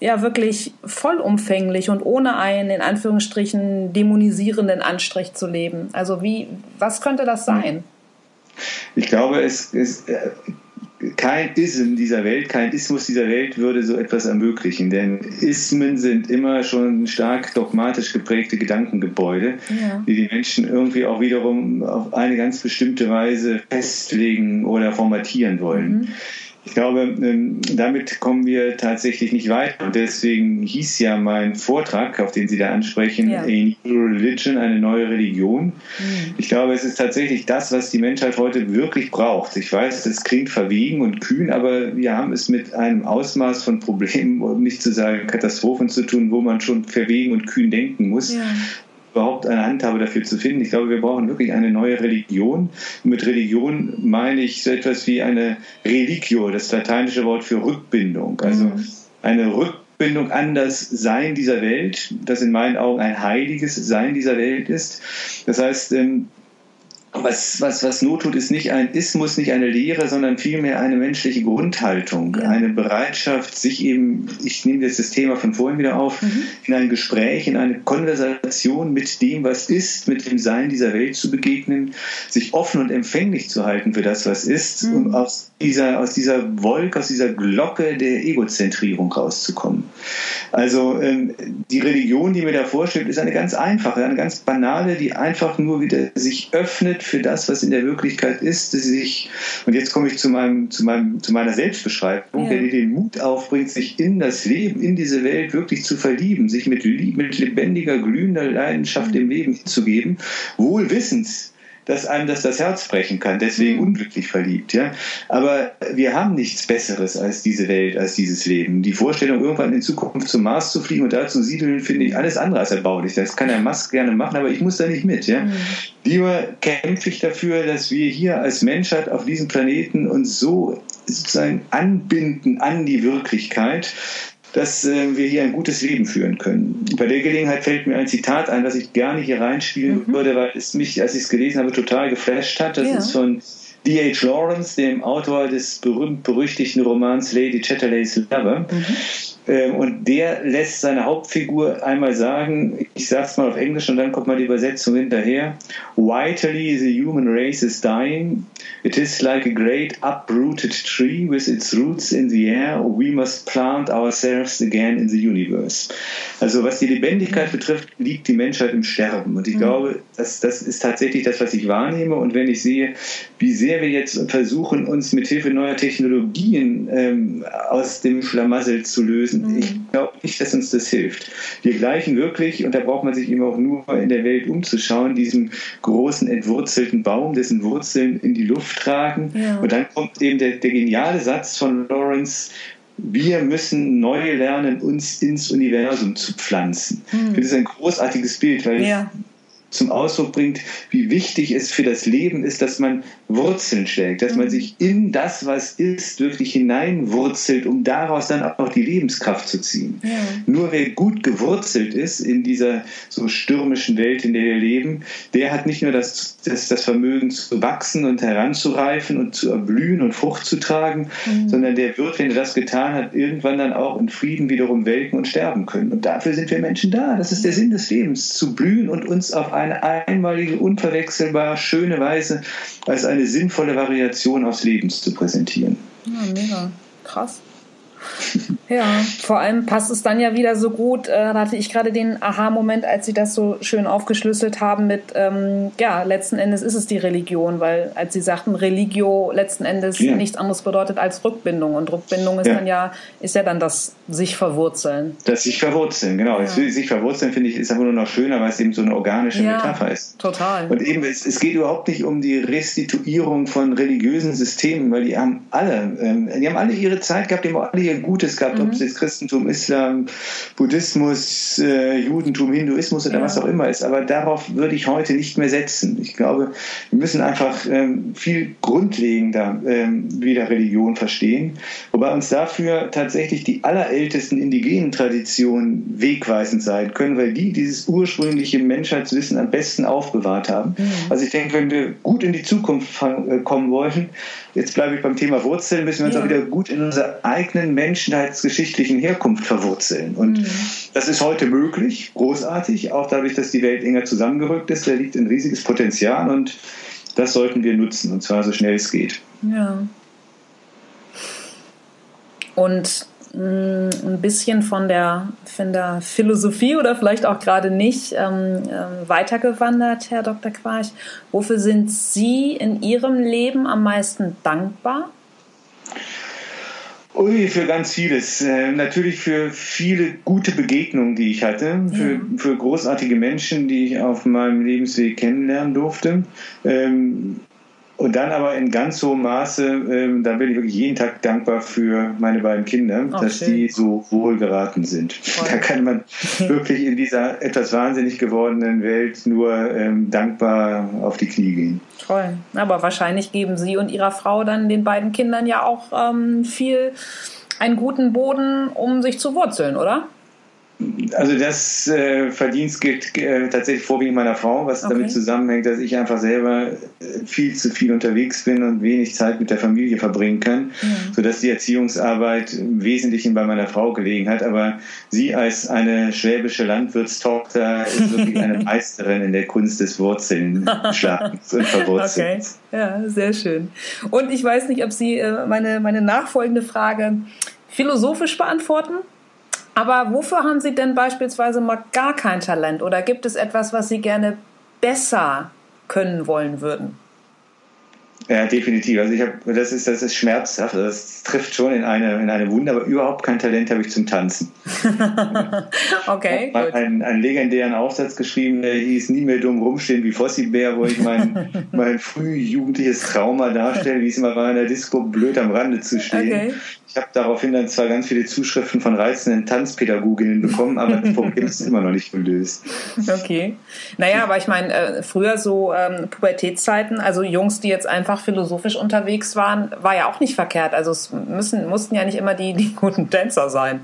ja wirklich vollumfänglich und ohne einen in Anführungsstrichen dämonisierenden Anstrich zu leben? Also wie, was könnte das sein? Ich glaube, es ist äh, kein Ism dieser Welt, kein Ismus dieser Welt würde so etwas ermöglichen, denn Ismen sind immer schon stark dogmatisch geprägte Gedankengebäude, ja. die die Menschen irgendwie auch wiederum auf eine ganz bestimmte Weise festlegen oder formatieren wollen. Mhm. Ich glaube, ähm, damit kommen wir tatsächlich nicht weiter. Und deswegen hieß ja mein Vortrag, auf den Sie da ansprechen, ja. A New Religion, eine neue Religion. Mhm. Ich glaube, es ist tatsächlich das, was die Menschheit heute wirklich braucht. Ich weiß, das klingt verwegen und kühn, aber wir haben es mit einem Ausmaß von Problemen, um nicht zu sagen Katastrophen zu tun, wo man schon verwegen und kühn denken muss. Ja überhaupt eine Handhabe dafür zu finden. Ich glaube, wir brauchen wirklich eine neue Religion. Und mit Religion meine ich so etwas wie eine Religio, das lateinische Wort für Rückbindung. Also mhm. eine Rückbindung an das Sein dieser Welt, das in meinen Augen ein heiliges Sein dieser Welt ist. Das heißt, ähm, was, was, was Not tut, ist nicht ein Ismus, nicht eine Lehre, sondern vielmehr eine menschliche Grundhaltung, ja. eine Bereitschaft, sich eben, ich nehme jetzt das Thema von vorhin wieder auf, mhm. in ein Gespräch, in eine Konversation mit dem, was ist, mit dem Sein dieser Welt zu begegnen, sich offen und empfänglich zu halten für das, was ist, mhm. um aus dieser, aus dieser Wolke, aus dieser Glocke der Egozentrierung rauszukommen. Also ähm, die Religion, die mir da vorstellt, ist eine ganz einfache, eine ganz banale, die einfach nur wieder sich öffnet für das, was in der Wirklichkeit ist, dass sich, und jetzt komme ich zu, meinem, zu, meinem, zu meiner Selbstbeschreibung, ja. der dir den Mut aufbringt, sich in das Leben, in diese Welt wirklich zu verlieben, sich mit, mit lebendiger, glühender Leidenschaft mhm. dem Leben hinzugeben, wohl wissend, dass einem das das Herz brechen kann, deswegen mhm. unglücklich verliebt. Ja? Aber wir haben nichts Besseres als diese Welt, als dieses Leben. Die Vorstellung, irgendwann in Zukunft zum Mars zu fliegen und da zu siedeln, finde ich alles andere als erbaulich. Das kann der Musk gerne machen, aber ich muss da nicht mit. Ja? Mhm. Lieber kämpfe ich dafür, dass wir hier als Menschheit auf diesem Planeten uns so sozusagen anbinden an die Wirklichkeit, dass äh, wir hier ein gutes Leben führen können. Bei der Gelegenheit fällt mir ein Zitat ein, das ich gerne hier reinspielen mhm. würde, weil es mich, als ich es gelesen habe, total geflasht hat. Das ja. ist von D.H. Lawrence, dem Autor des berühmt-berüchtigten Romans Lady Chatterley's Lover. Mhm. Ähm, und der lässt seine Hauptfigur einmal sagen, ich sag's mal auf Englisch und dann kommt mal die Übersetzung hinterher. Vitally the human race is dying. It is like a great uprooted tree with its roots in the air. We must plant ourselves again in the universe. Also was die Lebendigkeit betrifft, liegt die Menschheit im Sterben. Und ich mhm. glaube, das, das ist tatsächlich das, was ich wahrnehme. Und wenn ich sehe, wie sehr wir jetzt versuchen, uns mit Hilfe neuer Technologien ähm, aus dem Schlamassel zu lösen. Ich glaube nicht, dass uns das hilft. Wir gleichen wirklich, und da braucht man sich eben auch nur in der Welt umzuschauen, diesem großen entwurzelten Baum, dessen Wurzeln in die Luft tragen. Ja. Und dann kommt eben der, der geniale Satz von Lawrence, wir müssen neu lernen, uns ins Universum zu pflanzen. Hm. Das ist ein großartiges Bild, weil ja zum Ausdruck bringt, wie wichtig es für das Leben ist, dass man Wurzeln schlägt, dass man mhm. sich in das, was ist, wirklich hineinwurzelt, um daraus dann auch die Lebenskraft zu ziehen. Ja. Nur wer gut gewurzelt ist in dieser so stürmischen Welt, in der wir leben, der hat nicht nur das, das, das Vermögen zu wachsen und heranzureifen und zu erblühen und Frucht zu tragen, mhm. sondern der wird, wenn er das getan hat, irgendwann dann auch in Frieden wiederum welken und sterben können. Und dafür sind wir Menschen da. Das ist der Sinn des Lebens, zu blühen und uns auf eine einmalige, unverwechselbar schöne Weise als eine sinnvolle Variation aufs Leben zu präsentieren. Ja, mega. Krass. Ja, vor allem passt es dann ja wieder so gut. Äh, da hatte ich gerade den Aha-Moment, als Sie das so schön aufgeschlüsselt haben mit, ähm, ja, letzten Endes ist es die Religion, weil als Sie sagten, Religio letzten Endes ja. nichts anderes bedeutet als Rückbindung. Und Rückbindung ist ja. dann ja, ist ja dann das sich verwurzeln. Das sich verwurzeln, genau. Ja. sich verwurzeln, finde ich, ist einfach nur noch schöner, weil es eben so eine organische ja, Metapher ist. Total. Und eben, es, es geht überhaupt nicht um die Restituierung von religiösen Systemen, weil die haben alle, ähm, die haben alle ihre Zeit gehabt, die haben alle ihr Gutes gehabt, mhm. ob es jetzt Christentum, Islam, Buddhismus, äh, Judentum, Hinduismus oder ja. was auch immer ist. Aber darauf würde ich heute nicht mehr setzen. Ich glaube, wir müssen einfach ähm, viel grundlegender ähm, wieder Religion verstehen, wobei uns dafür tatsächlich die allerältesten indigenen Traditionen wegweisend sein können, weil die dieses ursprüngliche Menschheitswissen am besten aufbewahrt haben. Mhm. Also ich denke, wenn wir gut in die Zukunft äh, kommen wollen, jetzt bleibe ich beim Thema Wurzeln, müssen wir uns ja. auch wieder gut in unserer eigenen menschheitsgeschichtlichen Herkunft verwurzeln. Und mhm. das ist heute möglich, großartig, auch dadurch, dass die Welt enger zusammengerückt ist. Da liegt ein riesiges Potenzial und das sollten wir nutzen, und zwar so schnell es geht. Ja. Und Mm, ein bisschen von der, von der Philosophie oder vielleicht auch gerade nicht ähm, äh, weitergewandert, Herr Dr. Quarch. Wofür sind Sie in Ihrem Leben am meisten dankbar? Ui, für ganz vieles. Äh, natürlich für viele gute Begegnungen, die ich hatte, für, ja. für großartige Menschen, die ich auf meinem Lebensweg kennenlernen durfte. Ähm, und dann aber in ganz hohem Maße, ähm, da bin ich wirklich jeden Tag dankbar für meine beiden Kinder, oh, dass schön. die so wohlgeraten sind. Voll. Da kann man wirklich in dieser etwas wahnsinnig gewordenen Welt nur ähm, dankbar auf die Knie gehen. Toll. Aber wahrscheinlich geben Sie und Ihrer Frau dann den beiden Kindern ja auch ähm, viel einen guten Boden, um sich zu wurzeln, oder? Also das äh, Verdienst gilt äh, tatsächlich vorwiegend meiner Frau, was okay. damit zusammenhängt, dass ich einfach selber äh, viel zu viel unterwegs bin und wenig Zeit mit der Familie verbringen kann, mhm. sodass die Erziehungsarbeit im Wesentlichen bei meiner Frau gelegen hat. Aber sie als eine schwäbische Landwirtstochter ist wirklich eine Meisterin in der Kunst des Wurzelnschlagens und Verwurzelns. Okay. Ja, sehr schön. Und ich weiß nicht, ob Sie äh, meine, meine nachfolgende Frage philosophisch beantworten aber wofür haben Sie denn beispielsweise mal gar kein Talent? Oder gibt es etwas, was Sie gerne besser können wollen würden? Ja, definitiv. Also ich habe, das ist, das ist schmerzhaft. Das trifft schon in eine, in eine Wunde, aber überhaupt kein Talent habe ich zum Tanzen. okay. Ich habe einen, einen legendären Aufsatz geschrieben, der hieß Nie mehr dumm rumstehen wie Fossibär, wo ich mein, mein früh jugendliches Trauma darstelle, wie es immer war in der Disco blöd am Rande zu stehen. Okay. Ich habe daraufhin dann zwar ganz viele Zuschriften von reizenden Tanzpädagoginnen bekommen, aber das Problem ist immer noch nicht gelöst. Okay. Naja, aber ich meine, äh, früher so ähm, Pubertätszeiten, also Jungs, die jetzt einfach philosophisch unterwegs waren, war ja auch nicht verkehrt. Also es müssen, mussten ja nicht immer die, die guten Tänzer sein.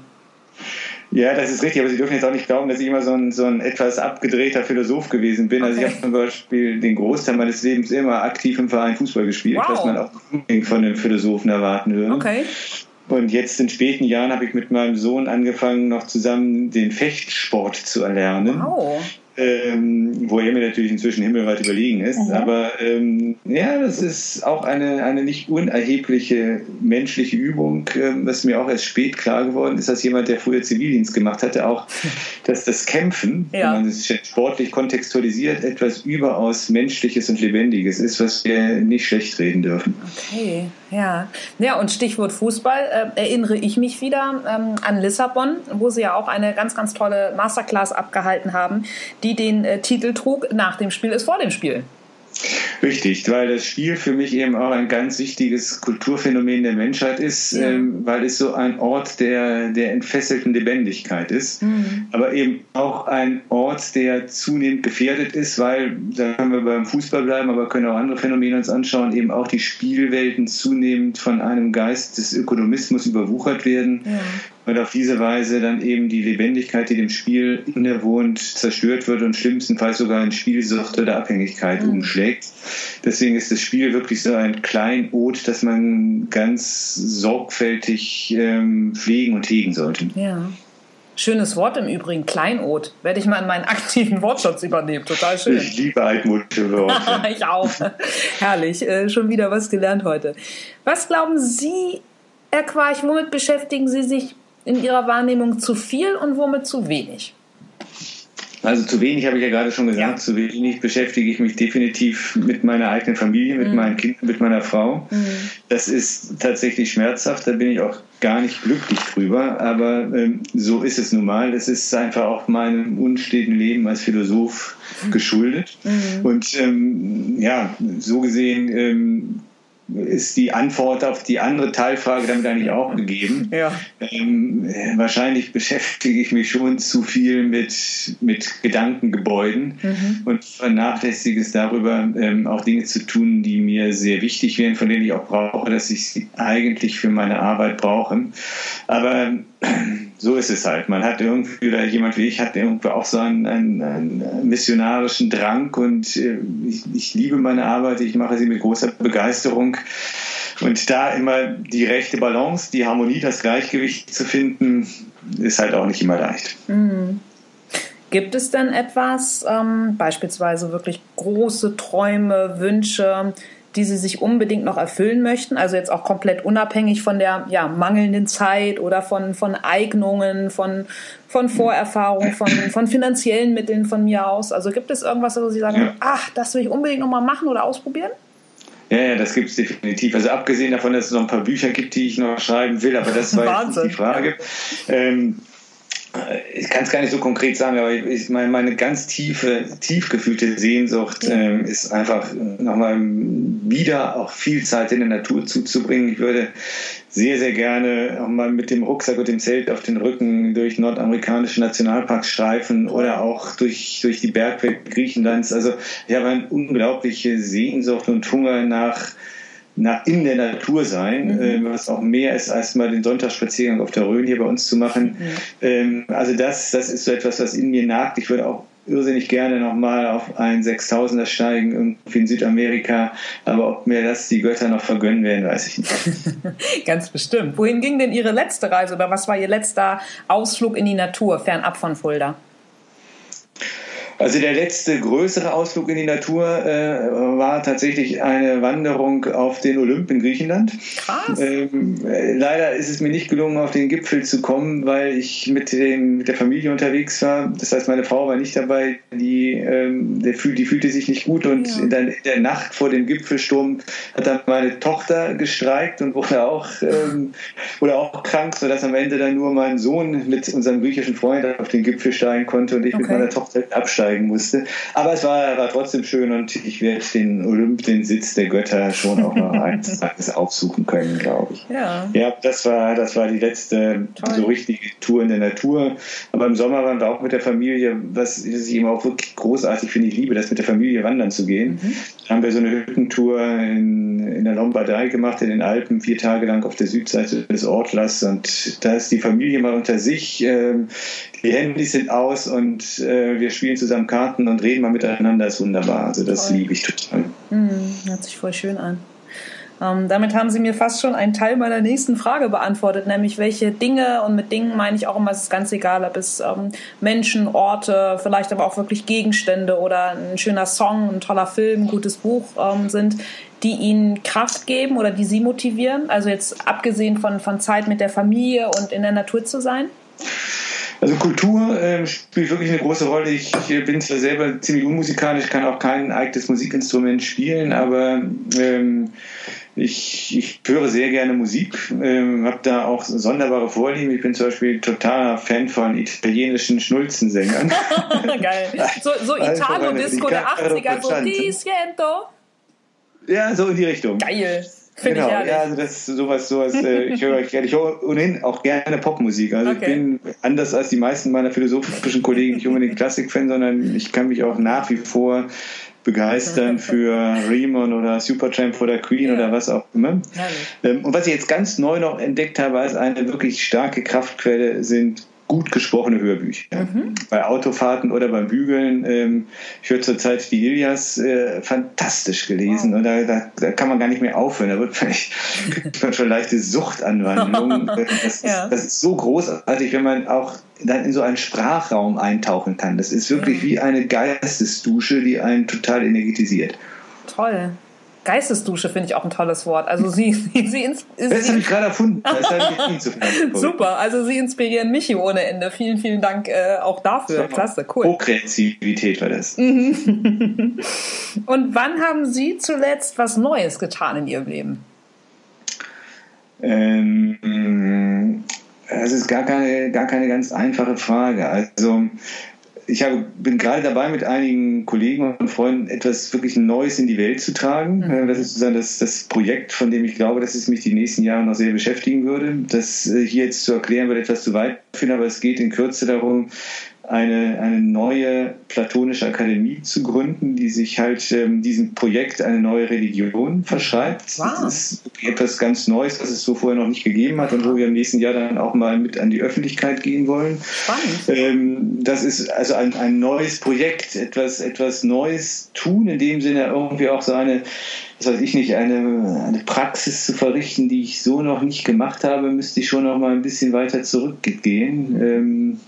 Ja, das ist richtig, aber Sie dürfen jetzt auch nicht glauben, dass ich immer so ein, so ein etwas abgedrehter Philosoph gewesen bin. Okay. Also ich habe zum Beispiel den Großteil meines Lebens immer aktiv im Verein Fußball gespielt, wow. was man auch von den Philosophen erwarten würde. Okay. Und jetzt in späten Jahren habe ich mit meinem Sohn angefangen, noch zusammen den Fechtsport zu erlernen. Wow ähm, wo er mir natürlich inzwischen himmelweit überlegen ist. Mhm. Aber ähm, ja, das ist auch eine, eine nicht unerhebliche menschliche Übung, ähm, was mir auch erst spät klar geworden ist, dass jemand, der früher Zivildienst gemacht hatte, auch, dass das Kämpfen, ja. wenn man es sportlich kontextualisiert, etwas überaus Menschliches und Lebendiges ist, was wir nicht schlecht reden dürfen. Okay, ja. Ja, und Stichwort Fußball, äh, erinnere ich mich wieder ähm, an Lissabon, wo sie ja auch eine ganz, ganz tolle Masterclass abgehalten haben, die den äh, Titel trug, nach dem Spiel ist vor dem Spiel. Richtig, weil das Spiel für mich eben auch ein ganz wichtiges Kulturphänomen der Menschheit ist, ja. ähm, weil es so ein Ort der, der entfesselten Lebendigkeit ist, mhm. aber eben auch ein Ort, der zunehmend gefährdet ist, weil, da können wir beim Fußball bleiben, aber können auch andere Phänomene uns anschauen, eben auch die Spielwelten zunehmend von einem Geist des Ökonomismus überwuchert werden. Ja und auf diese Weise dann eben die Lebendigkeit, die dem Spiel innewohnt, zerstört wird und schlimmstenfalls sogar in Spielsucht oder Abhängigkeit mhm. umschlägt. Deswegen ist das Spiel wirklich so ein Kleinod, das man ganz sorgfältig ähm, pflegen und hegen sollte. Ja. Schönes Wort im Übrigen, Kleinod. Werde ich mal in meinen aktiven Wortschatz übernehmen. Total schön. Ich liebe altmodische Worte. ich auch. Herrlich. Äh, schon wieder was gelernt heute. Was glauben Sie, Herr Quarch, womit beschäftigen Sie sich in Ihrer Wahrnehmung zu viel und womit zu wenig? Also zu wenig habe ich ja gerade schon gesagt, ja. zu wenig beschäftige ich mich definitiv mit meiner eigenen Familie, mit mhm. meinen Kindern, mit meiner Frau. Mhm. Das ist tatsächlich schmerzhaft, da bin ich auch gar nicht glücklich drüber, aber ähm, so ist es nun mal. Es ist einfach auch meinem unsteten Leben als Philosoph mhm. geschuldet. Mhm. Und ähm, ja, so gesehen ähm, ist die Antwort auf die andere Teilfrage damit eigentlich auch gegeben. Ja. Ähm, wahrscheinlich beschäftige ich mich schon zu viel mit, mit Gedankengebäuden mhm. und vernachlässige es darüber, ähm, auch Dinge zu tun, die mir sehr wichtig wären, von denen ich auch brauche, dass ich sie eigentlich für meine Arbeit brauche. Aber so ist es halt. Man hat irgendwie, oder jemand wie ich hat irgendwie auch so einen, einen, einen missionarischen Drang und äh, ich, ich, liebe meine Arbeit, ich mache sie mit großer Begeisterung. Und da immer die rechte Balance, die Harmonie, das Gleichgewicht zu finden, ist halt auch nicht immer leicht. Mhm. Gibt es denn etwas, ähm, beispielsweise wirklich große Träume, Wünsche, die sie sich unbedingt noch erfüllen möchten. Also jetzt auch komplett unabhängig von der ja, mangelnden Zeit oder von, von Eignungen, von, von Vorerfahrung, von, von finanziellen Mitteln von mir aus. Also gibt es irgendwas, wo Sie sagen, ja. ach, das will ich unbedingt noch mal machen oder ausprobieren? Ja, ja, das gibt es definitiv. Also abgesehen davon, dass es noch ein paar Bücher gibt, die ich noch schreiben will, aber das war jetzt die Frage. Ähm, ich kann es gar nicht so konkret sagen, aber ich meine, meine ganz tiefe, tief gefühlte Sehnsucht ähm, ist einfach nochmal wieder auch viel Zeit in der Natur zuzubringen. Ich würde sehr, sehr gerne auch mal mit dem Rucksack und dem Zelt auf den Rücken durch nordamerikanische Nationalparks streifen oder auch durch, durch die Bergwelt Griechenlands. Also ich habe eine unglaubliche Sehnsucht und Hunger nach in der Natur sein, mhm. äh, was auch mehr ist, als mal den Sonntagsspaziergang auf der Rhön hier bei uns zu machen. Mhm. Ähm, also das, das ist so etwas, was in mir nagt. Ich würde auch irrsinnig gerne nochmal auf einen 6000er steigen, irgendwie in Südamerika. Aber ob mir das die Götter noch vergönnen werden, weiß ich nicht. Ganz bestimmt. Wohin ging denn Ihre letzte Reise oder was war Ihr letzter Ausflug in die Natur, fernab von Fulda? Also der letzte größere Ausflug in die Natur äh, war tatsächlich eine Wanderung auf den Olymp in Griechenland. Krass. Ähm, äh, leider ist es mir nicht gelungen, auf den Gipfel zu kommen, weil ich mit, dem, mit der Familie unterwegs war. Das heißt, meine Frau war nicht dabei. Die, ähm, der, die fühlte sich nicht gut und ja. in, der, in, der, Nacht vor dem Gipfelsturm hat dann meine Tochter gestreikt und wurde auch, ähm, wurde auch krank, sodass am Ende dann nur mein Sohn mit unserem griechischen Freund auf den Gipfel steigen konnte und ich okay. mit meiner Tochter absteigen steigen musste. Aber es war, war trotzdem schön und ich werde den Olymp, den Sitz der Götter, schon auch noch eines Tages aufsuchen können, glaube ich. Ja. ja, das war, das war die letzte Toll. so richtige Tour in der Natur. Aber im Sommer waren wir auch mit der Familie, was ich immer auch wirklich großartig finde. Ich liebe das, mit der Familie wandern zu gehen. Mhm. Haben wir so eine Hüttentour in, in der Lombardei gemacht, in den Alpen, vier Tage lang auf der Südseite des Ortlas. Und da ist die Familie mal unter sich. Äh, die Handys sind aus und äh, wir spielen zusammen Karten und reden mal miteinander, ist wunderbar. Also das liebe ich total. Mhm, hört sich voll schön an. Ähm, damit haben Sie mir fast schon einen Teil meiner nächsten Frage beantwortet, nämlich welche Dinge, und mit Dingen meine ich auch immer, es ist ganz egal, ob es ähm, Menschen, Orte, vielleicht aber auch wirklich Gegenstände oder ein schöner Song, ein toller Film, ein gutes Buch ähm, sind, die Ihnen Kraft geben oder die Sie motivieren? Also jetzt abgesehen von, von Zeit mit der Familie und in der Natur zu sein? Also Kultur äh, spielt wirklich eine große Rolle. Ich, ich, bin zwar selber ziemlich unmusikalisch, kann auch kein eigenes Musikinstrument spielen, aber ähm, ich, ich höre sehr gerne Musik, ähm, habe da auch sonderbare Vorlieben. Ich bin zum Beispiel totaler Fan von italienischen Schnulzensängern. Geil. So, so also Italo-Disco der 80er, so Di Siento. Ja, so in die Richtung. Geil. Find genau, ja, also das sowas, sowas, äh, ich höre ich höre ohnehin auch gerne Popmusik. Also okay. ich bin anders als die meisten meiner philosophischen Kollegen nicht unbedingt Klassik-Fan, sondern ich kann mich auch nach wie vor begeistern für Riemann oder Supertramp oder Queen ja. oder was auch immer. Ähm, und was ich jetzt ganz neu noch entdeckt habe als eine wirklich starke Kraftquelle sind gut gesprochene Hörbücher. Mhm. Bei Autofahrten oder beim Bügeln. Ähm, ich höre zurzeit die Ilias äh, fantastisch gelesen wow. und da, da, da, kann man gar nicht mehr aufhören. Da wird vielleicht schon leichte Suchtanwandlung. das, ja. ist, das ist so großartig, wenn man auch dann in so einen Sprachraum eintauchen kann. Das ist wirklich mhm. wie eine Geistesdusche, die einen total energetisiert. Toll. Geistesdusche finde ich auch ein tolles Wort. Also sie, sie, sie, Das habe ich gerade erfunden. Das Super, also sie inspirieren mich hier ohne Ende. Vielen, vielen Dank äh, auch dafür. Super. Klasse, cool. Hochkreativität war das. Mhm. Und wann haben Sie zuletzt was Neues getan in Ihrem Leben? Ähm, das ist gar keine, gar keine ganz einfache Frage. Also ich habe, bin gerade dabei, mit einigen Kollegen und Freunden etwas wirklich Neues in die Welt zu tragen. Mhm. Äh, das ist sozusagen das, das Projekt, von dem ich glaube, dass es mich die nächsten Jahre noch sehr beschäftigen würde. Das äh, hier jetzt zu erklären, wird etwas zu weit führen, aber es geht in Kürze darum, eine, eine neue platonische Akademie zu gründen, die sich halt ähm, diesem Projekt eine neue Religion verschreibt. Wow. Das ist etwas ganz Neues, was es so vorher noch nicht gegeben hat und wo wir im nächsten Jahr dann auch mal mit an die Öffentlichkeit gehen wollen. Ähm, das ist also ein, ein neues Projekt, etwas, etwas Neues tun, in dem Sinne irgendwie auch so eine was weiß ich nicht, eine, eine Praxis zu verrichten, die ich so noch nicht gemacht habe, müsste ich schon noch mal ein bisschen weiter zurückgehen. Ähm,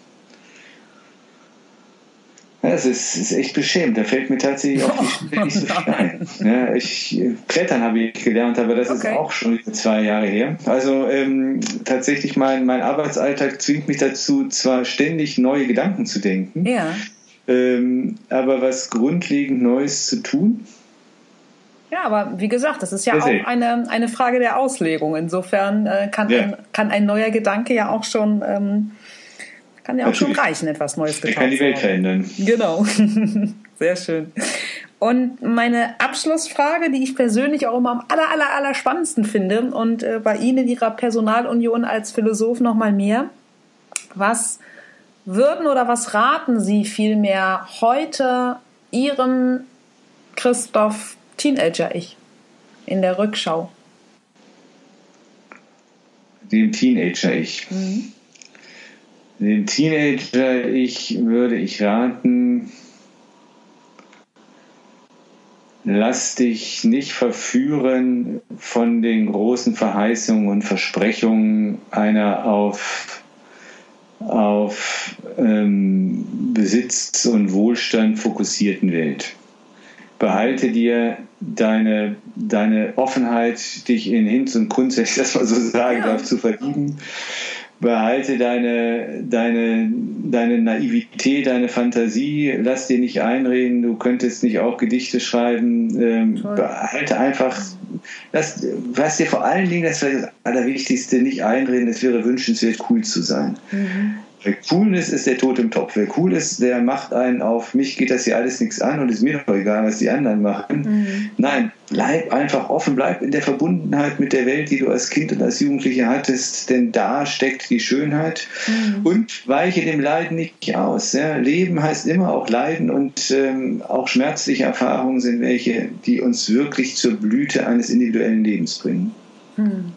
das ist, ist echt beschämt. Da fällt mir tatsächlich auch die nicht so viel ein. Ja, ich, Klettern habe ich gelernt, aber das okay. ist auch schon zwei Jahre her. Also ähm, tatsächlich mein, mein Arbeitsalltag zwingt mich dazu, zwar ständig neue Gedanken zu denken, ja. ähm, aber was grundlegend Neues zu tun. Ja, aber wie gesagt, das ist ja auch eine, eine Frage der Auslegung. Insofern äh, kann, ja. ein, kann ein neuer Gedanke ja auch schon ähm, kann ja auch Natürlich. schon reichen, etwas Neues getan kann die Welt verändern. Genau. Sehr schön. Und meine Abschlussfrage, die ich persönlich auch immer am aller, aller, aller spannendsten finde und äh, bei Ihnen in Ihrer Personalunion als Philosoph noch mal mehr. Was würden oder was raten Sie vielmehr heute Ihrem Christoph Teenager-Ich in der Rückschau? Dem Teenager-Ich. Mhm. Dem Teenager ich würde ich raten, lass dich nicht verführen von den großen Verheißungen und Versprechungen einer auf, auf ähm, Besitz und Wohlstand fokussierten Welt. Behalte dir deine, deine Offenheit, dich in Hinz und Kunst, wenn ich das mal so sagen darf, zu verlieben behalte deine, deine, deine Naivität, deine Fantasie, lass dir nicht einreden, du könntest nicht auch Gedichte schreiben, ähm, behalte einfach, lass, lass dir vor allen Dingen, das wäre das Allerwichtigste, nicht einreden, es wäre wünschenswert, cool zu sein. Mhm. Wer cool ist, ist der Tod im Topf. Wer cool ist, der macht einen auf, mich geht das hier alles nichts an und ist mir doch egal, was die anderen machen. Mhm. Nein, bleib einfach offen, bleib in der Verbundenheit mit der Welt, die du als Kind und als Jugendliche hattest, denn da steckt die Schönheit mhm. und weiche dem Leiden nicht aus. Ja. Leben heißt immer auch Leiden und ähm, auch schmerzliche Erfahrungen sind welche, die uns wirklich zur Blüte eines individuellen Lebens bringen. Mhm.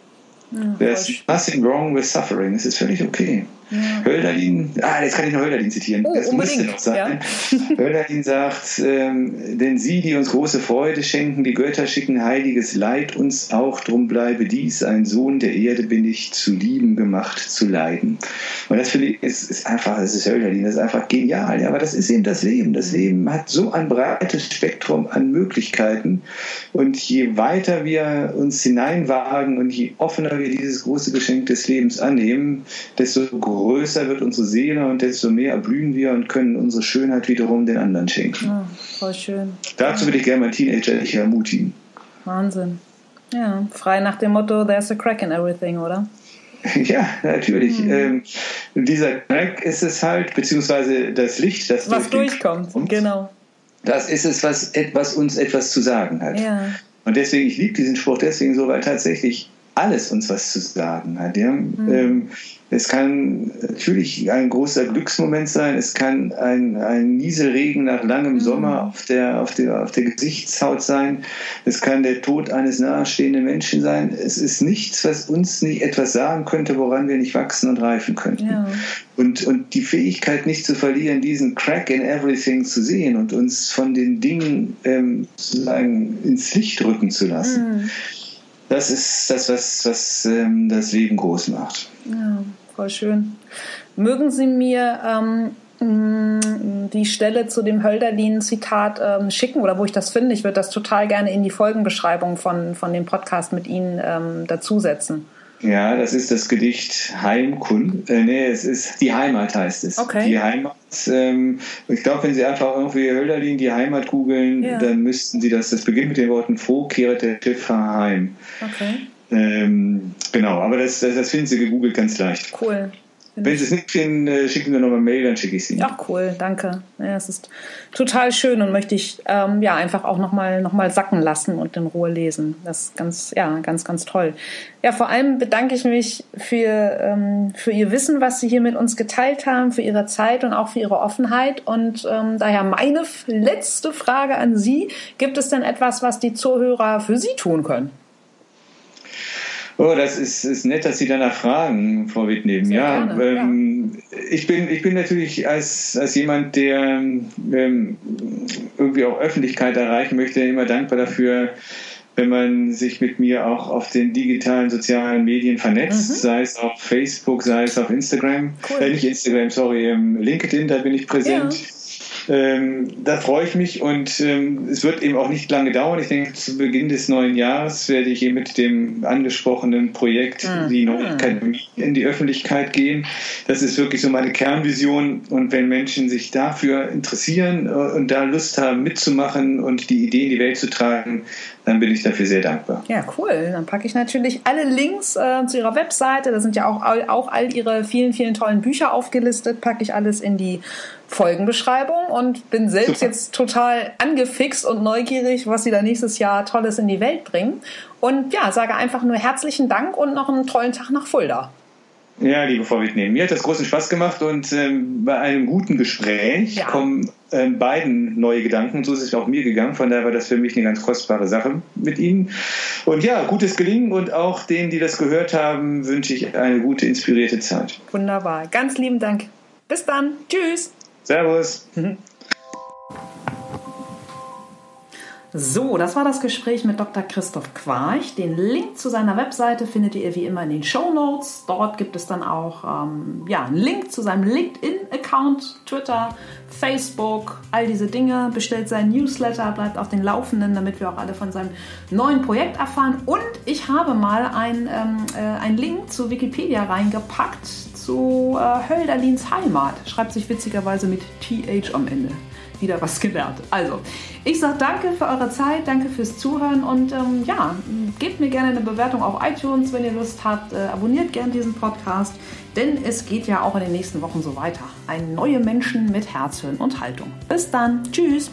Ja, There's nothing wrong with suffering. Es ist völlig okay. Ja. Hölderlin, ah, jetzt kann ich noch Hölderlin zitieren. Oh, das müsste noch sein. Ja. Hölderlin sagt, ähm, denn sie, die uns große Freude schenken, die Götter schicken heiliges Leid uns auch, drum bleibe dies, ein Sohn der Erde bin ich, zu lieben gemacht, zu leiden. Und das finde ich, ist, ist einfach, das ist Hölderlin, das ist einfach genial. Ja, aber das ist eben das Leben. Das Leben hat so ein breites Spektrum an Möglichkeiten. Und je weiter wir uns hineinwagen und je offener wir dieses große Geschenk des Lebens annehmen, desto größer wird unsere Seele und desto mehr erblühen wir und können unsere Schönheit wiederum den anderen schenken. Ja, voll schön. Dazu würde ich gerne mein Teenager ich ermutigen. Wahnsinn. Ja, frei nach dem Motto, there's a crack in everything, oder? Ja, natürlich. Mhm. Ähm, dieser Crack ist es halt, beziehungsweise das Licht, das was durch durchkommt, kommt, genau. Das ist es, was, was uns etwas zu sagen hat. Ja. Und deswegen, ich liebe diesen Spruch deswegen so, weil tatsächlich alles uns was zu sagen hat. Ja? Mhm. Ähm, es kann natürlich ein großer Glücksmoment sein. Es kann ein, ein Nieselregen nach langem mhm. Sommer auf der, auf, der, auf der Gesichtshaut sein. Es kann der Tod eines nahestehenden Menschen sein. Es ist nichts, was uns nicht etwas sagen könnte, woran wir nicht wachsen und reifen könnten. Ja. Und, und die Fähigkeit nicht zu verlieren, diesen Crack in everything zu sehen und uns von den Dingen ähm, sozusagen ins Licht rücken zu lassen. Mhm. Das ist das, was, was ähm, das Leben groß macht. Ja voll schön. Mögen Sie mir ähm, mm, die Stelle zu dem Hölderlin-Zitat ähm, schicken oder wo ich das finde. Ich würde das total gerne in die Folgenbeschreibung von, von dem Podcast mit Ihnen ähm, dazusetzen. Ja, das ist das Gedicht Heimkund. Äh, nee, es ist die Heimat heißt es. Okay. Die Heimat. Ähm, ich glaube, wenn Sie einfach irgendwie Hölderlin die Heimat googeln, Ja. dann müssten Sie das. Das beginnt mit den Worten Froh kehret der Schiffer heim. Okay, Ähm, genau, aber das, das, das finden Sie gegoogelt ganz leicht. cool. Wenn Sie es nicht finden, äh, schicken Sie nochmal Mail, dann schicke ich es Ihnen. Ach cool, danke. Ja, es ist total schön und möchte ich ähm, ja einfach auch nochmal noch mal sacken lassen und in Ruhe lesen. Das ist ganz, ja, ganz, ganz toll. Ja, vor allem bedanke ich mich für, ähm, für Ihr Wissen, was Sie hier mit uns geteilt haben, für Ihre Zeit und auch für Ihre Offenheit. Und ähm, daher meine letzte Frage an Sie. Gibt es denn etwas, was die Zuhörer für Sie tun können? Oh, das ist, ist nett, dass Sie danach fragen, Frau Wittneben. Ja, gerne, ähm, Ich, bin, ich bin natürlich als, als jemand, der ähm, irgendwie auch Öffentlichkeit erreichen möchte, immer dankbar dafür, wenn man sich mit mir auch auf den digitalen sozialen Medien vernetzt, Mhm. sei es auf Facebook, sei es auf Instagram, Cool. äh, nicht Instagram, sorry, ähm, LinkedIn, da bin ich präsent. Ähm, da freue ich mich und ähm, es wird eben auch nicht lange dauern. Ich denke, zu Beginn des neuen Jahres werde ich eben mit dem angesprochenen Projekt Mhm. die neue Akademie in die Öffentlichkeit gehen. Das ist wirklich so meine Kernvision und wenn Menschen sich dafür interessieren äh, und da Lust haben mitzumachen und die Idee in die Welt zu tragen, dann bin ich dafür sehr dankbar. Ja, cool. Dann packe ich natürlich alle Links äh, zu Ihrer Webseite. Da sind ja auch, all- auch all Ihre vielen, vielen tollen Bücher aufgelistet. Packe ich alles in die Folgenbeschreibung und bin selbst Super. jetzt total angefixt und neugierig, was Sie da nächstes Jahr Tolles in die Welt bringen. Und ja, sage einfach nur herzlichen Dank und noch einen tollen Tag nach Fulda. Ja, liebe Frau Wittnehmen, mir hat das großen Spaß gemacht und ähm, bei einem guten Gespräch Ja. kommen ähm, beiden neue Gedanken. So ist es auch mir gegangen. Von daher war das für mich eine ganz kostbare Sache mit Ihnen. Und ja, gutes Gelingen und auch denen, die das gehört haben, wünsche ich eine gute, inspirierte Zeit. Wunderbar. Ganz lieben Dank. Bis dann. Tschüss. Servus. So, das war das Gespräch mit Dr. Christoph Quarch. Den Link zu seiner Webseite findet ihr wie immer in den Show Notes. Dort gibt es dann auch ähm, ja, einen Link zu seinem LinkedIn-Account, Twitter, Facebook, all diese Dinge. Bestellt seinen Newsletter, bleibt auf den Laufenden, damit wir auch alle von seinem neuen Projekt erfahren. Und ich habe mal ein, ähm, äh, einen Link zu Wikipedia reingepackt zu äh, Hölderlins Heimat. Schreibt sich witzigerweise mit TH am Ende wieder was gelernt. Also, ich sage danke für eure Zeit, danke fürs Zuhören und ähm, ja, gebt mir gerne eine Bewertung auf iTunes, wenn ihr Lust habt. Äh, abonniert gerne diesen Podcast, denn es geht ja auch in den nächsten Wochen so weiter. Ein neue Menschen mit Herz, und Haltung. Bis dann. Tschüss.